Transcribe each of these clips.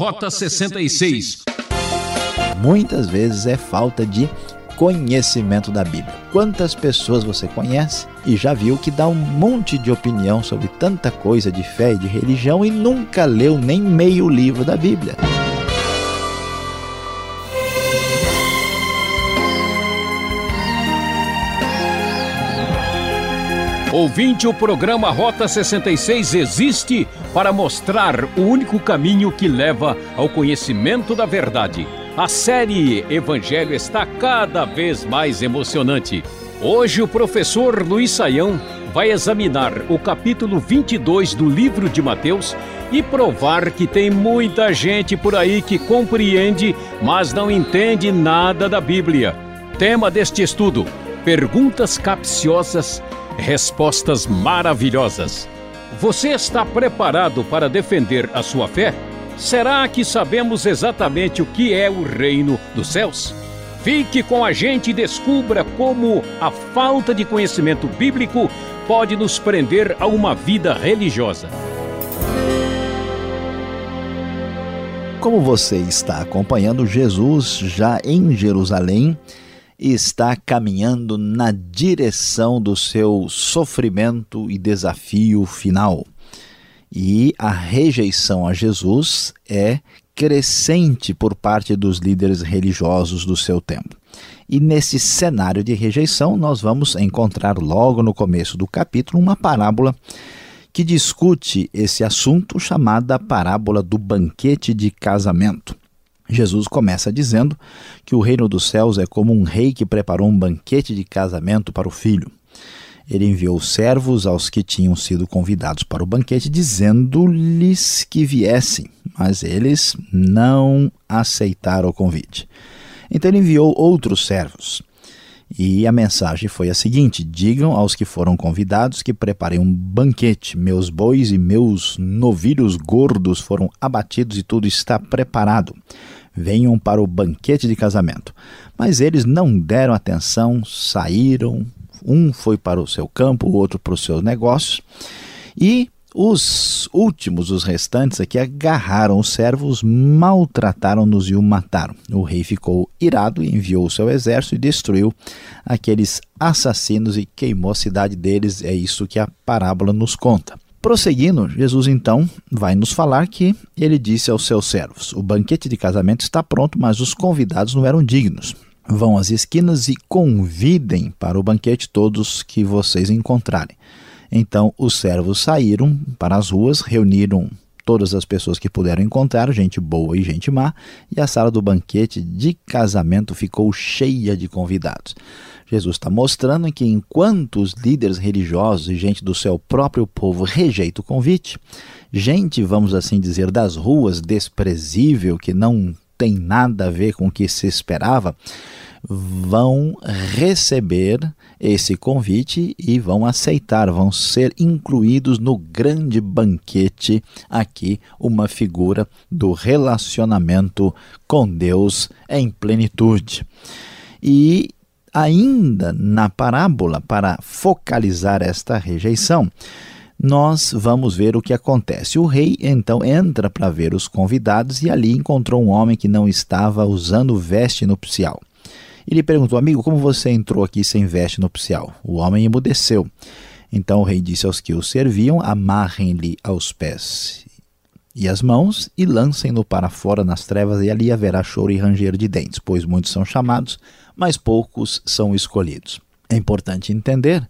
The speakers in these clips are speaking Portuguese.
Rota 66. Muitas vezes é falta de conhecimento da Bíblia. Quantas pessoas você conhece e já viu que dá um monte de opinião sobre tanta coisa de fé e de religião e nunca leu nem meio livro da Bíblia? Ouvinte, o programa Rota 66 existe para mostrar o único caminho que leva ao conhecimento da verdade. A série Evangelho está cada vez mais emocionante. Hoje, o professor Luiz Saião vai examinar o capítulo 22 do livro de Mateus e provar que tem muita gente por aí que compreende, mas não entende nada da Bíblia. Tema deste estudo: perguntas capciosas respostas maravilhosas. Você está preparado para defender a sua fé? Será que sabemos exatamente o que é o reino dos céus? Fique com a gente e descubra como a falta de conhecimento bíblico pode nos prender a uma vida religiosa. Como você está acompanhando Jesus já em Jerusalém, está caminhando na direção do seu sofrimento e desafio final. E a rejeição a Jesus é crescente por parte dos líderes religiosos do seu tempo. E nesse cenário de rejeição, nós vamos encontrar logo no começo do capítulo uma parábola que discute esse assunto chamada parábola do banquete de casamento. Jesus começa dizendo que o reino dos céus é como um rei que preparou um banquete de casamento para o filho. Ele enviou servos aos que tinham sido convidados para o banquete, dizendo-lhes que viessem, mas eles não aceitaram o convite. Então ele enviou outros servos. E a mensagem foi a seguinte: Digam aos que foram convidados que preparei um banquete. Meus bois e meus novilhos gordos foram abatidos e tudo está preparado venham para o banquete de casamento. Mas eles não deram atenção, saíram, um foi para o seu campo, o outro para os seus negócios, e os últimos, os restantes aqui, agarraram os servos, maltrataram-nos e o mataram. O rei ficou irado e enviou o seu exército e destruiu aqueles assassinos e queimou a cidade deles. É isso que a parábola nos conta. Prosseguindo, Jesus então vai nos falar que ele disse aos seus servos: O banquete de casamento está pronto, mas os convidados não eram dignos. Vão às esquinas e convidem para o banquete todos que vocês encontrarem. Então os servos saíram para as ruas, reuniram todas as pessoas que puderam encontrar, gente boa e gente má, e a sala do banquete de casamento ficou cheia de convidados. Jesus está mostrando que enquanto os líderes religiosos e gente do seu próprio povo rejeitam o convite, gente, vamos assim dizer, das ruas, desprezível, que não tem nada a ver com o que se esperava, vão receber esse convite e vão aceitar, vão ser incluídos no grande banquete aqui, uma figura do relacionamento com Deus em plenitude. E ainda na parábola, para focalizar esta rejeição, nós vamos ver o que acontece. O rei então entra para ver os convidados e ali encontrou um homem que não estava usando veste nupcial. Ele perguntou, amigo, como você entrou aqui sem veste nupcial? O homem emudeceu. Então o rei disse aos que o serviam: amarrem-lhe aos pés e as mãos e lancem-no para fora nas trevas, e ali haverá choro e ranger de dentes, pois muitos são chamados, mas poucos são escolhidos. É importante entender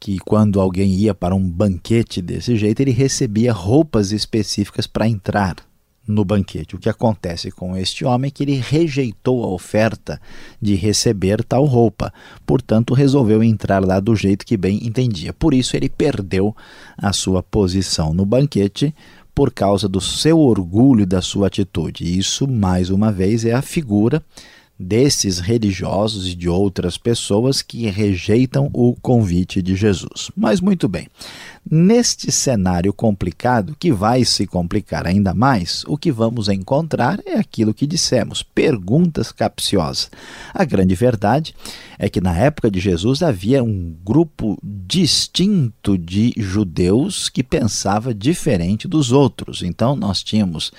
que quando alguém ia para um banquete desse jeito, ele recebia roupas específicas para entrar no banquete. O que acontece com este homem é que ele rejeitou a oferta de receber tal roupa, portanto, resolveu entrar lá do jeito que bem entendia. Por isso, ele perdeu a sua posição no banquete por causa do seu orgulho e da sua atitude. Isso, mais uma vez, é a figura desses religiosos e de outras pessoas que rejeitam o convite de Jesus. Mas muito bem. Neste cenário complicado, que vai se complicar ainda mais, o que vamos encontrar é aquilo que dissemos: perguntas capciosas. A grande verdade é que na época de Jesus havia um grupo distinto de judeus que pensava diferente dos outros. Então nós tínhamos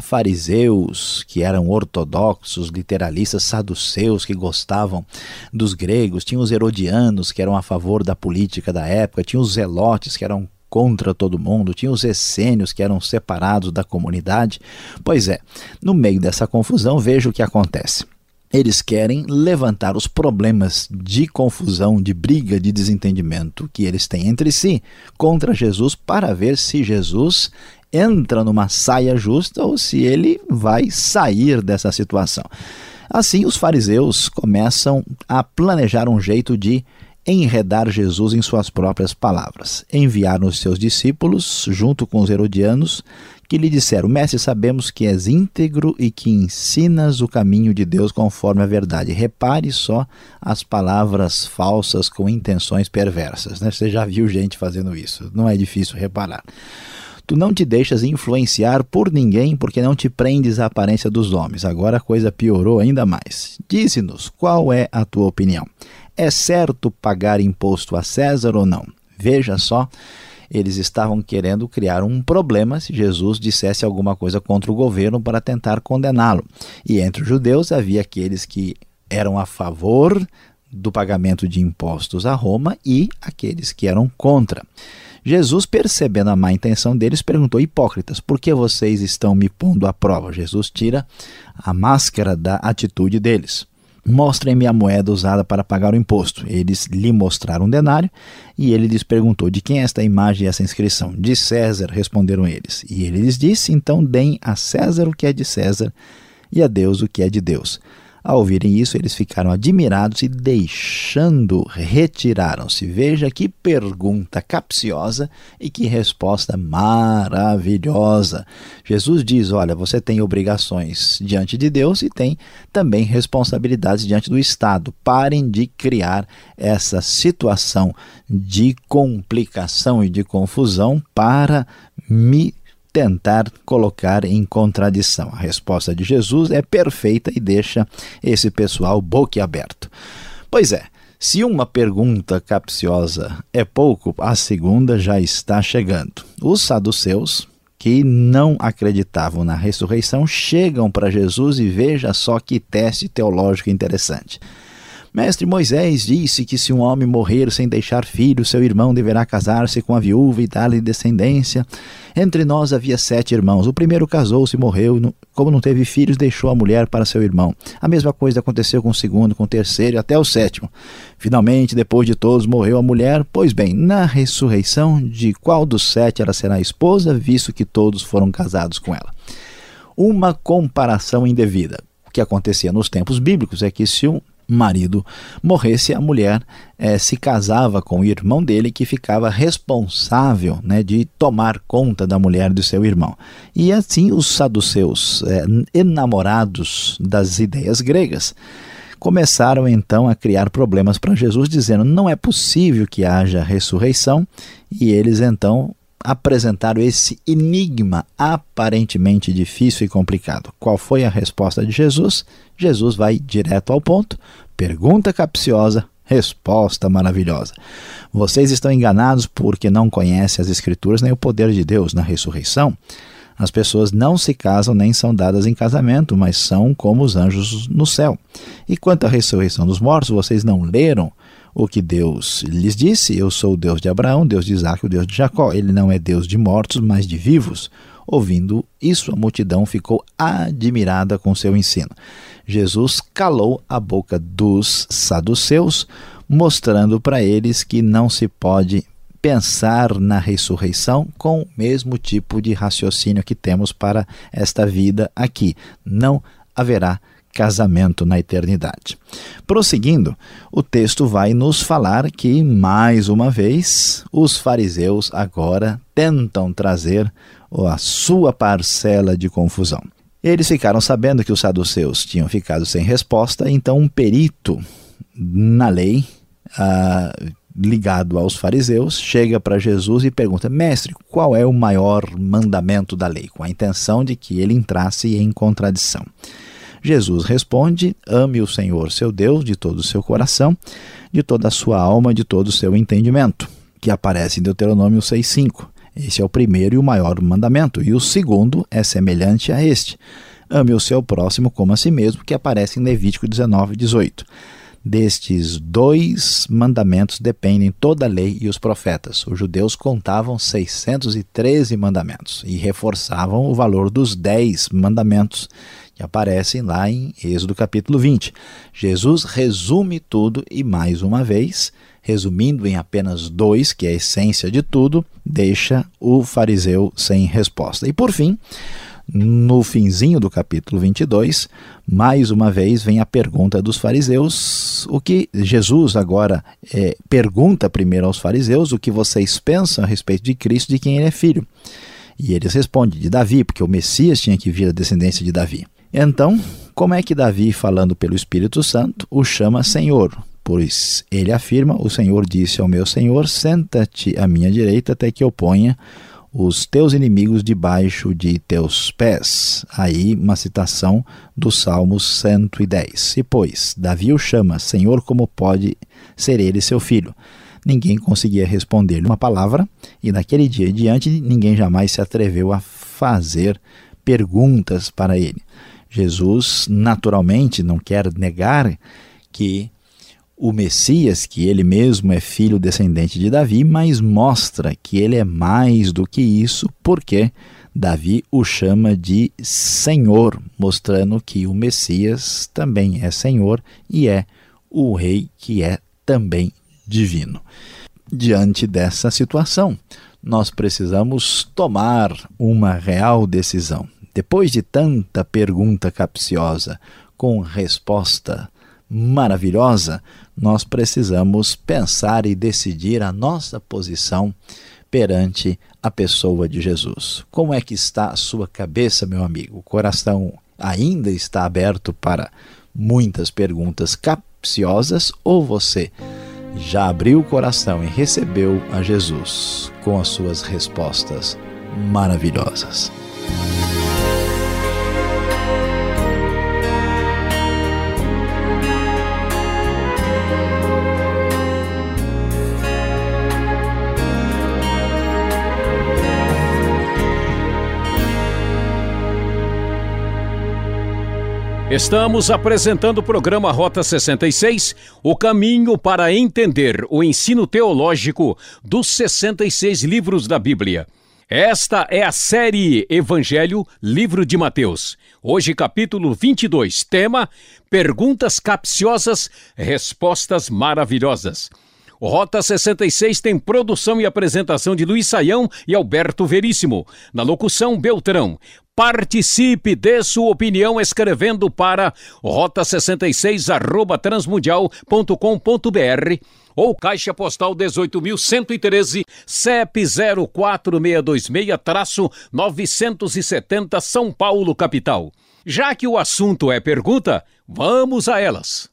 fariseus, que eram ortodoxos, literalistas, saduceus, que gostavam dos gregos, tinha os herodianos, que eram a favor da política da época, tinha os zelotes, que eram contra todo mundo, tinha os essênios que eram separados da comunidade. Pois é, no meio dessa confusão, veja o que acontece. Eles querem levantar os problemas de confusão, de briga, de desentendimento que eles têm entre si contra Jesus para ver se Jesus entra numa saia justa ou se ele vai sair dessa situação. Assim, os fariseus começam a planejar um jeito de enredar Jesus em suas próprias palavras. Enviaram os seus discípulos, junto com os herodianos, que lhe disseram: Mestre, sabemos que és íntegro e que ensinas o caminho de Deus conforme a verdade. Repare só as palavras falsas com intenções perversas. Né? Você já viu gente fazendo isso, não é difícil reparar. Tu não te deixas influenciar por ninguém porque não te prendes à aparência dos homens. Agora a coisa piorou ainda mais. Dize-nos qual é a tua opinião. É certo pagar imposto a César ou não? Veja só, eles estavam querendo criar um problema se Jesus dissesse alguma coisa contra o governo para tentar condená-lo. E entre os judeus havia aqueles que eram a favor do pagamento de impostos a Roma e aqueles que eram contra. Jesus, percebendo a má intenção deles, perguntou: Hipócritas, por que vocês estão me pondo à prova? Jesus tira a máscara da atitude deles. Mostrem-me a moeda usada para pagar o imposto. Eles lhe mostraram um denário e ele lhes perguntou: De quem é esta imagem e essa inscrição? De César, responderam eles. E ele lhes disse: Então deem a César o que é de César e a Deus o que é de Deus. Ao ouvirem isso, eles ficaram admirados e, deixando, retiraram-se. Veja que pergunta capciosa e que resposta maravilhosa. Jesus diz: Olha, você tem obrigações diante de Deus e tem também responsabilidades diante do Estado. Parem de criar essa situação de complicação e de confusão para me tentar colocar em contradição. A resposta de Jesus é perfeita e deixa esse pessoal boquiaberto. Pois é, se uma pergunta capciosa é pouco, a segunda já está chegando. Os saduceus, que não acreditavam na ressurreição, chegam para Jesus e veja só que teste teológico interessante. Mestre Moisés disse que se um homem morrer sem deixar filho, seu irmão deverá casar-se com a viúva e dar-lhe descendência. Entre nós havia sete irmãos. O primeiro casou-se e morreu. Como não teve filhos, deixou a mulher para seu irmão. A mesma coisa aconteceu com o segundo, com o terceiro e até o sétimo. Finalmente, depois de todos, morreu a mulher. Pois bem, na ressurreição, de qual dos sete ela será esposa, visto que todos foram casados com ela? Uma comparação indevida. O que acontecia nos tempos bíblicos é que se um marido morresse, a mulher é, se casava com o irmão dele, que ficava responsável né, de tomar conta da mulher do seu irmão. E assim os saduceus, é, enamorados das ideias gregas, começaram então a criar problemas para Jesus, dizendo: não é possível que haja ressurreição, e eles então apresentaram esse enigma aparentemente difícil e complicado. Qual foi a resposta de Jesus? Jesus vai direto ao ponto. Pergunta capciosa, resposta maravilhosa. Vocês estão enganados porque não conhecem as Escrituras nem o poder de Deus na ressurreição. As pessoas não se casam nem são dadas em casamento, mas são como os anjos no céu. E quanto à ressurreição dos mortos, vocês não leram o que Deus lhes disse: Eu sou o Deus de Abraão, Deus de Isaac, o Deus de Jacó. Ele não é Deus de mortos, mas de vivos. Ouvindo isso, a multidão ficou admirada com seu ensino. Jesus calou a boca dos saduceus, mostrando para eles que não se pode pensar na ressurreição com o mesmo tipo de raciocínio que temos para esta vida aqui. Não haverá casamento na eternidade. Prosseguindo, o texto vai nos falar que, mais uma vez, os fariseus agora tentam trazer a sua parcela de confusão. Eles ficaram sabendo que os saduceus tinham ficado sem resposta, então um perito na lei, ah, ligado aos fariseus, chega para Jesus e pergunta: Mestre, qual é o maior mandamento da lei? Com a intenção de que ele entrasse em contradição. Jesus responde: Ame o Senhor, seu Deus, de todo o seu coração, de toda a sua alma, de todo o seu entendimento, que aparece em Deuteronômio 6,5. Esse é o primeiro e o maior mandamento, e o segundo é semelhante a este: Ame o seu próximo como a si mesmo, que aparece em Levítico 19, 18. Destes dois mandamentos dependem toda a lei e os profetas. Os judeus contavam 613 mandamentos e reforçavam o valor dos 10 mandamentos que aparecem lá em Êxodo capítulo 20. Jesus resume tudo e, mais uma vez, resumindo em apenas dois, que é a essência de tudo, deixa o fariseu sem resposta. E por fim, no finzinho do capítulo 22, mais uma vez vem a pergunta dos fariseus, o que Jesus agora é, pergunta primeiro aos fariseus o que vocês pensam a respeito de Cristo, de quem ele é filho. E eles respondem de Davi, porque o Messias tinha que vir da descendência de Davi. Então, como é que Davi, falando pelo Espírito Santo, o chama Senhor? Pois ele afirma: O Senhor disse ao meu Senhor: Senta-te à minha direita até que eu ponha os teus inimigos debaixo de teus pés. Aí, uma citação do Salmo 110. E pois Davi o chama Senhor, como pode ser ele seu filho? Ninguém conseguia responder-lhe uma palavra, e naquele dia em diante ninguém jamais se atreveu a fazer perguntas para ele. Jesus, naturalmente, não quer negar que o Messias, que ele mesmo é filho descendente de Davi, mas mostra que ele é mais do que isso, porque Davi o chama de Senhor, mostrando que o Messias também é Senhor e é o Rei que é também divino. Diante dessa situação, nós precisamos tomar uma real decisão. Depois de tanta pergunta capciosa com resposta maravilhosa, nós precisamos pensar e decidir a nossa posição perante a pessoa de Jesus. Como é que está a sua cabeça, meu amigo? O coração ainda está aberto para muitas perguntas capciosas ou você já abriu o coração e recebeu a Jesus com as suas respostas maravilhosas? Estamos apresentando o programa Rota 66, o caminho para entender o ensino teológico dos 66 livros da Bíblia. Esta é a série Evangelho, livro de Mateus. Hoje, capítulo 22, tema: Perguntas capciosas, respostas maravilhosas. O Rota 66 tem produção e apresentação de Luiz Saião e Alberto Veríssimo. Na locução, Beltrão. Participe, dê sua opinião escrevendo para rota66 arroba transmundial.com.br ou Caixa Postal 18.113, CEP 04626-970 São Paulo, capital. Já que o assunto é pergunta, vamos a elas.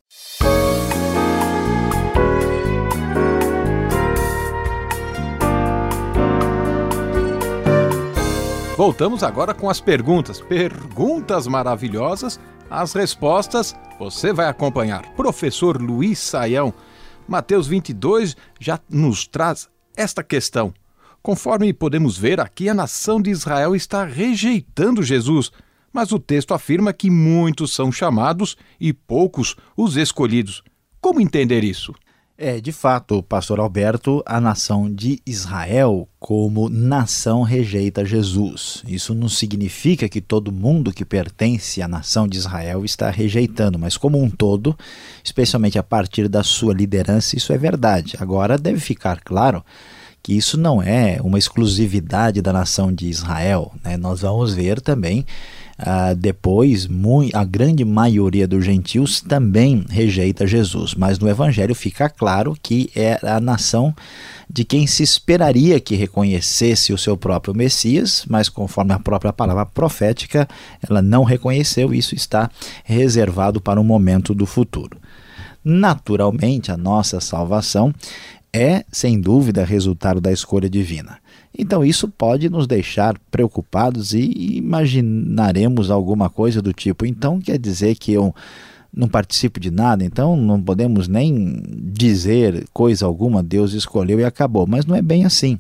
Voltamos agora com as perguntas. Perguntas maravilhosas. As respostas você vai acompanhar. Professor Luiz Saião, Mateus 22 já nos traz esta questão. Conforme podemos ver aqui, a nação de Israel está rejeitando Jesus, mas o texto afirma que muitos são chamados e poucos os escolhidos. Como entender isso? É, de fato, pastor Alberto, a nação de Israel, como nação, rejeita Jesus. Isso não significa que todo mundo que pertence à nação de Israel está rejeitando, mas como um todo, especialmente a partir da sua liderança, isso é verdade. Agora, deve ficar claro que isso não é uma exclusividade da nação de Israel. Né? Nós vamos ver também Ah, depois, a grande maioria dos gentios também rejeita Jesus, mas no Evangelho fica claro que é a nação de quem se esperaria que reconhecesse o seu próprio Messias, mas conforme a própria palavra profética, ela não reconheceu, isso está reservado para um momento do futuro. Naturalmente, a nossa salvação é, sem dúvida, resultado da escolha divina. Então, isso pode nos deixar preocupados e imaginaremos alguma coisa do tipo: então quer dizer que eu não participo de nada, então não podemos nem dizer coisa alguma, Deus escolheu e acabou. Mas não é bem assim.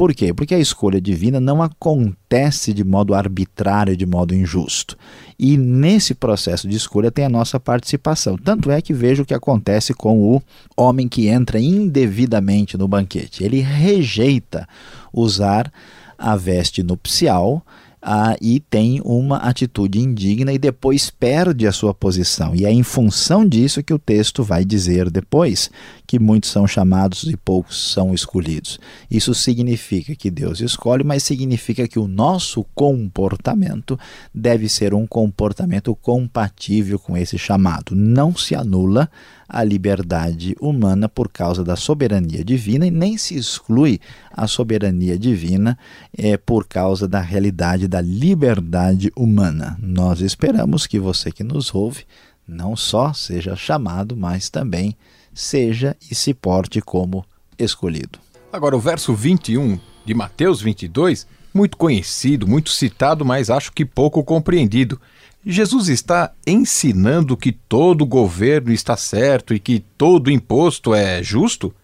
Por quê? Porque a escolha divina não acontece de modo arbitrário, de modo injusto. E nesse processo de escolha tem a nossa participação. Tanto é que veja o que acontece com o homem que entra indevidamente no banquete. Ele rejeita usar a veste nupcial ah, e tem uma atitude indigna e depois perde a sua posição. E é em função disso que o texto vai dizer depois que muitos são chamados e poucos são escolhidos. Isso significa que Deus escolhe, mas significa que o nosso comportamento deve ser um comportamento compatível com esse chamado. Não se anula a liberdade humana por causa da soberania divina e nem se exclui a soberania divina é, por causa da realidade da liberdade humana. Nós esperamos que você que nos ouve não só seja chamado, mas também seja e se porte como escolhido. Agora, o verso 21 de Mateus 22, muito conhecido, muito citado, mas acho que pouco compreendido. Jesus está ensinando que todo governo está certo e que todo imposto é justo?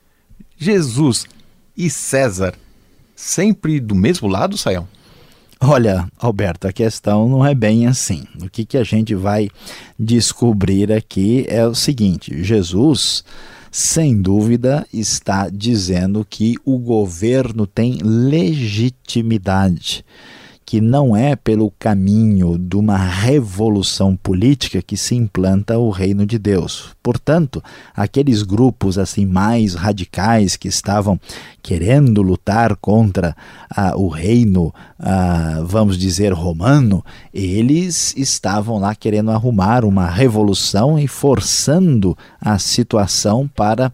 Jesus e César sempre do mesmo lado, Saião? Olha, Alberto, a questão não é bem assim. O que, que a gente vai descobrir aqui é o seguinte: Jesus, sem dúvida, está dizendo que o governo tem legitimidade que não é pelo caminho de uma revolução política que se implanta o reino de Deus. Portanto, aqueles grupos assim mais radicais que estavam querendo lutar contra ah, o reino, ah, vamos dizer, romano, eles estavam lá querendo arrumar uma revolução e forçando a situação para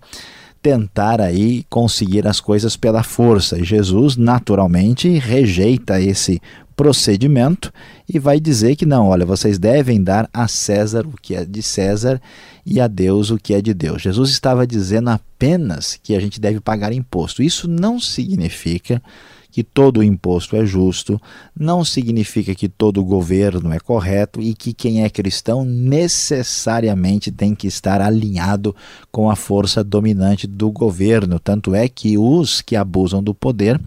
tentar aí conseguir as coisas pela força. Jesus naturalmente rejeita esse procedimento e vai dizer que não, olha, vocês devem dar a César o que é de César e a Deus o que é de Deus. Jesus estava dizendo apenas que a gente deve pagar imposto. Isso não significa que todo imposto é justo, não significa que todo governo é correto e que quem é cristão necessariamente tem que estar alinhado com a força dominante do governo. Tanto é que os que abusam do poder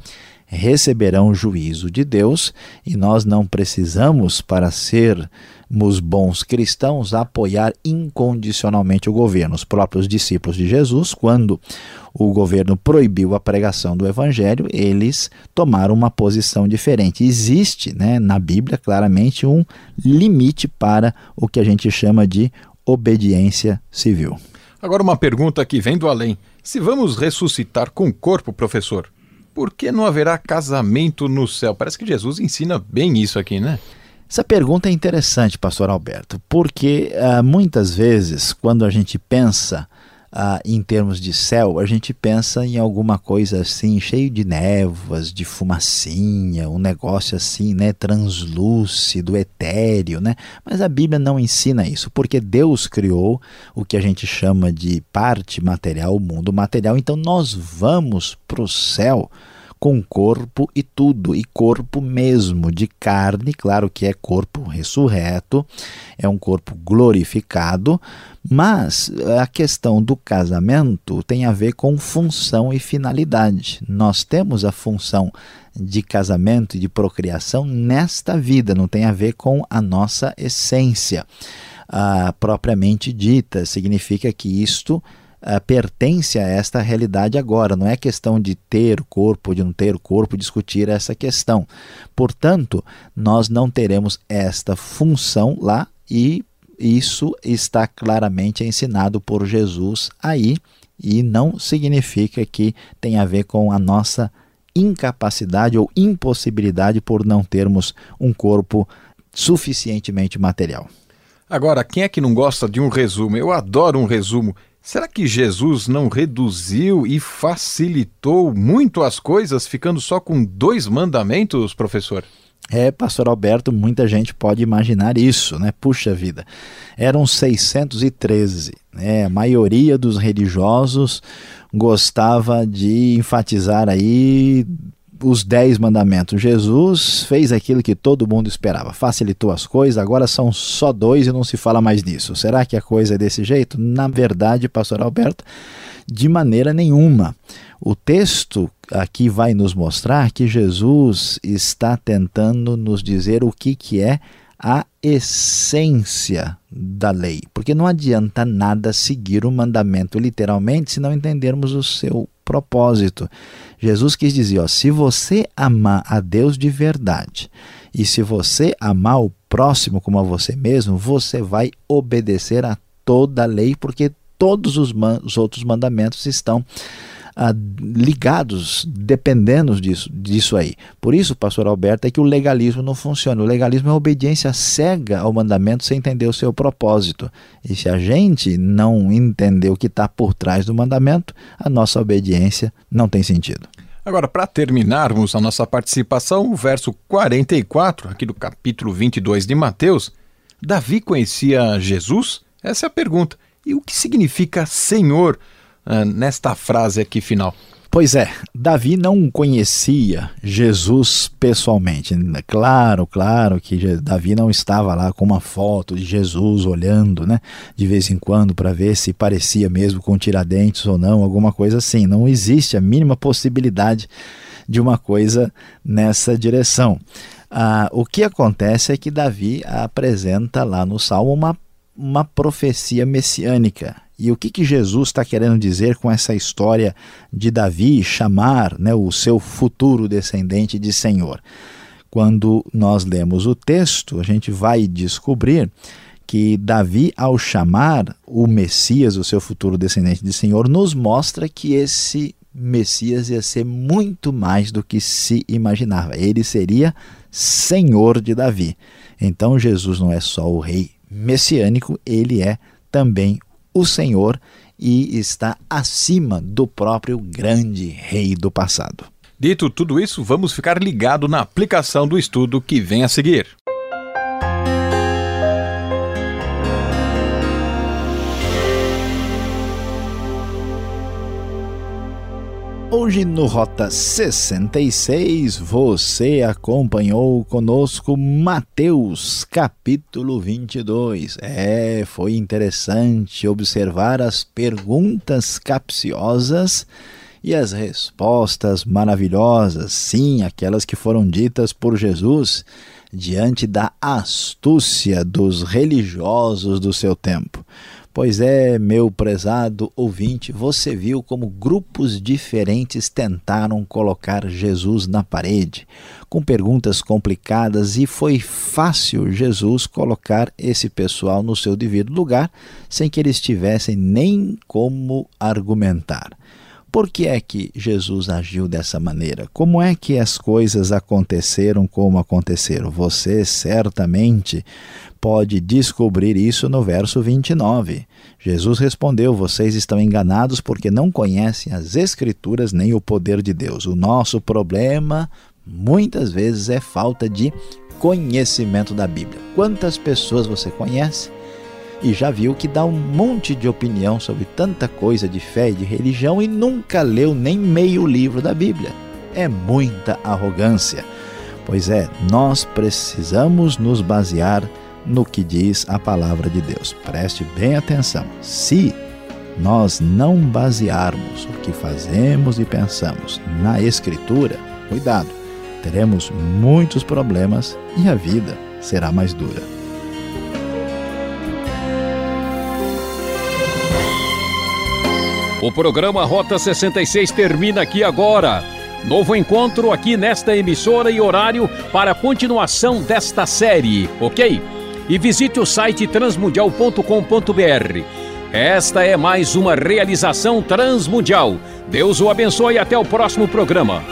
receberão juízo de Deus e nós não precisamos, para sermos bons cristãos, apoiar incondicionalmente o governo. Os próprios discípulos de Jesus, quando o governo proibiu a pregação do evangelho, eles tomaram uma posição diferente. Existe né, na Bíblia claramente um limite para o que a gente chama de obediência civil. Agora, uma pergunta que vem do além. Se vamos ressuscitar com o corpo, professor, por que não haverá casamento no céu? Parece que Jesus ensina bem isso aqui, né? Essa pergunta é interessante, pastor Alberto, porque uh, muitas vezes, quando a gente pensa uh, em termos de céu, a gente pensa em alguma coisa assim, cheio de névoas, de fumacinha, um negócio assim, né, translúcido, etéreo, né? Mas a Bíblia não ensina isso, porque Deus criou o que a gente chama de parte material, o mundo material. Então nós vamos para o céu com corpo e tudo, e corpo mesmo, de carne, claro que é corpo ressurreto, é um corpo glorificado, mas a questão do casamento tem a ver com função e finalidade. Nós temos a função de casamento e de procriação nesta vida, não tem a ver com a nossa essência ah, propriamente dita. Significa que isto uh, pertence a esta realidade agora. Não é questão de ter corpo, de não ter corpo, discutir essa questão. Portanto, nós não teremos esta função lá e isso está claramente ensinado por Jesus aí e não significa que tem a ver com a nossa incapacidade ou impossibilidade por não termos um corpo suficientemente material. Agora, quem é que não gosta de um resumo? Eu adoro um resumo. Será que Jesus não reduziu e facilitou muito as coisas, ficando só com dois mandamentos, professor? É, pastor Alberto, muita gente pode imaginar isso, né? Puxa vida. Eram 613, né? A maioria dos religiosos gostava de enfatizar aí os dez mandamentos. Jesus fez aquilo que todo mundo esperava, facilitou as coisas, agora são só dois e não se fala mais disso. Será que a coisa é desse jeito? Na verdade, pastor Alberto, de maneira nenhuma. O texto aqui vai nos mostrar que Jesus está tentando nos dizer o que, que é a essência da lei. Porque não adianta nada seguir o mandamento literalmente se não entendermos o seu propósito. Jesus quis dizer: ó, se você amar a Deus de verdade e se você amar o próximo como a você mesmo, você vai obedecer a toda a lei, porque todos os, os outros mandamentos estão ah, ligados, dependendo disso, disso aí. Por isso, pastor Alberto, é que o legalismo não funciona. O legalismo é a obediência cega ao mandamento sem entender o seu propósito. E se a gente não entender o que está por trás do mandamento, a nossa obediência não tem sentido. Agora, para terminarmos a nossa participação, o verso 44, aqui do capítulo 22 de Mateus, Davi conhecia Jesus? Essa é a pergunta. E o que significa Senhor? Uh, nesta frase aqui final? Pois é, Davi não conhecia Jesus pessoalmente. Claro, claro que Davi não estava lá com uma foto de Jesus olhando, né, de vez em quando para ver se parecia mesmo com Tiradentes ou não, alguma coisa assim. Não existe a mínima possibilidade de uma coisa nessa direção. Ah, o que acontece é que Davi apresenta lá no Salmo uma, uma profecia messiânica. E o que, que Jesus está querendo dizer com essa história de Davi chamar né, o seu futuro descendente de Senhor? Quando nós lemos o texto, a gente vai descobrir que Davi, ao chamar o Messias, o seu futuro descendente de Senhor, nos mostra que esse Messias ia ser muito mais do que se imaginava. Ele seria Senhor de Davi. Então Jesus não é só o rei messiânico, ele é também o Senhor e está acima do próprio grande rei do passado. Dito tudo isso, vamos ficar ligado na aplicação do estudo que vem a seguir. Hoje no Rota 66 você acompanhou conosco Mateus capítulo 22. É, foi interessante observar as perguntas capciosas e as respostas maravilhosas, sim, aquelas que foram ditas por Jesus diante da astúcia dos religiosos do seu tempo. Pois é, meu prezado ouvinte, você viu como grupos diferentes tentaram colocar Jesus na parede, com perguntas complicadas, e foi fácil Jesus colocar esse pessoal no seu devido lugar, sem que eles tivessem nem como argumentar. Por que é que Jesus agiu dessa maneira? Como é que as coisas aconteceram como aconteceram? Você certamente pode descobrir isso no verso 29. Jesus respondeu: Vocês estão enganados porque não conhecem as Escrituras nem o poder de Deus. O nosso problema, muitas vezes, é falta de conhecimento da Bíblia. Quantas pessoas você conhece e já viu que dá um monte de opinião sobre tanta coisa de fé e de religião e nunca leu nem meio livro da Bíblia. É muita arrogância. Pois é, nós precisamos nos basear no que diz a palavra de Deus. Preste bem atenção. Se nós não basearmos o que fazemos e pensamos na Escritura, cuidado, teremos muitos problemas e a vida será mais dura. O programa Rota 66 termina aqui agora. Novo encontro aqui nesta emissora e horário para a continuação desta série, ok? E visite o site transmundial.com.br. Esta é mais uma realização transmundial. Deus o abençoe e até o próximo programa.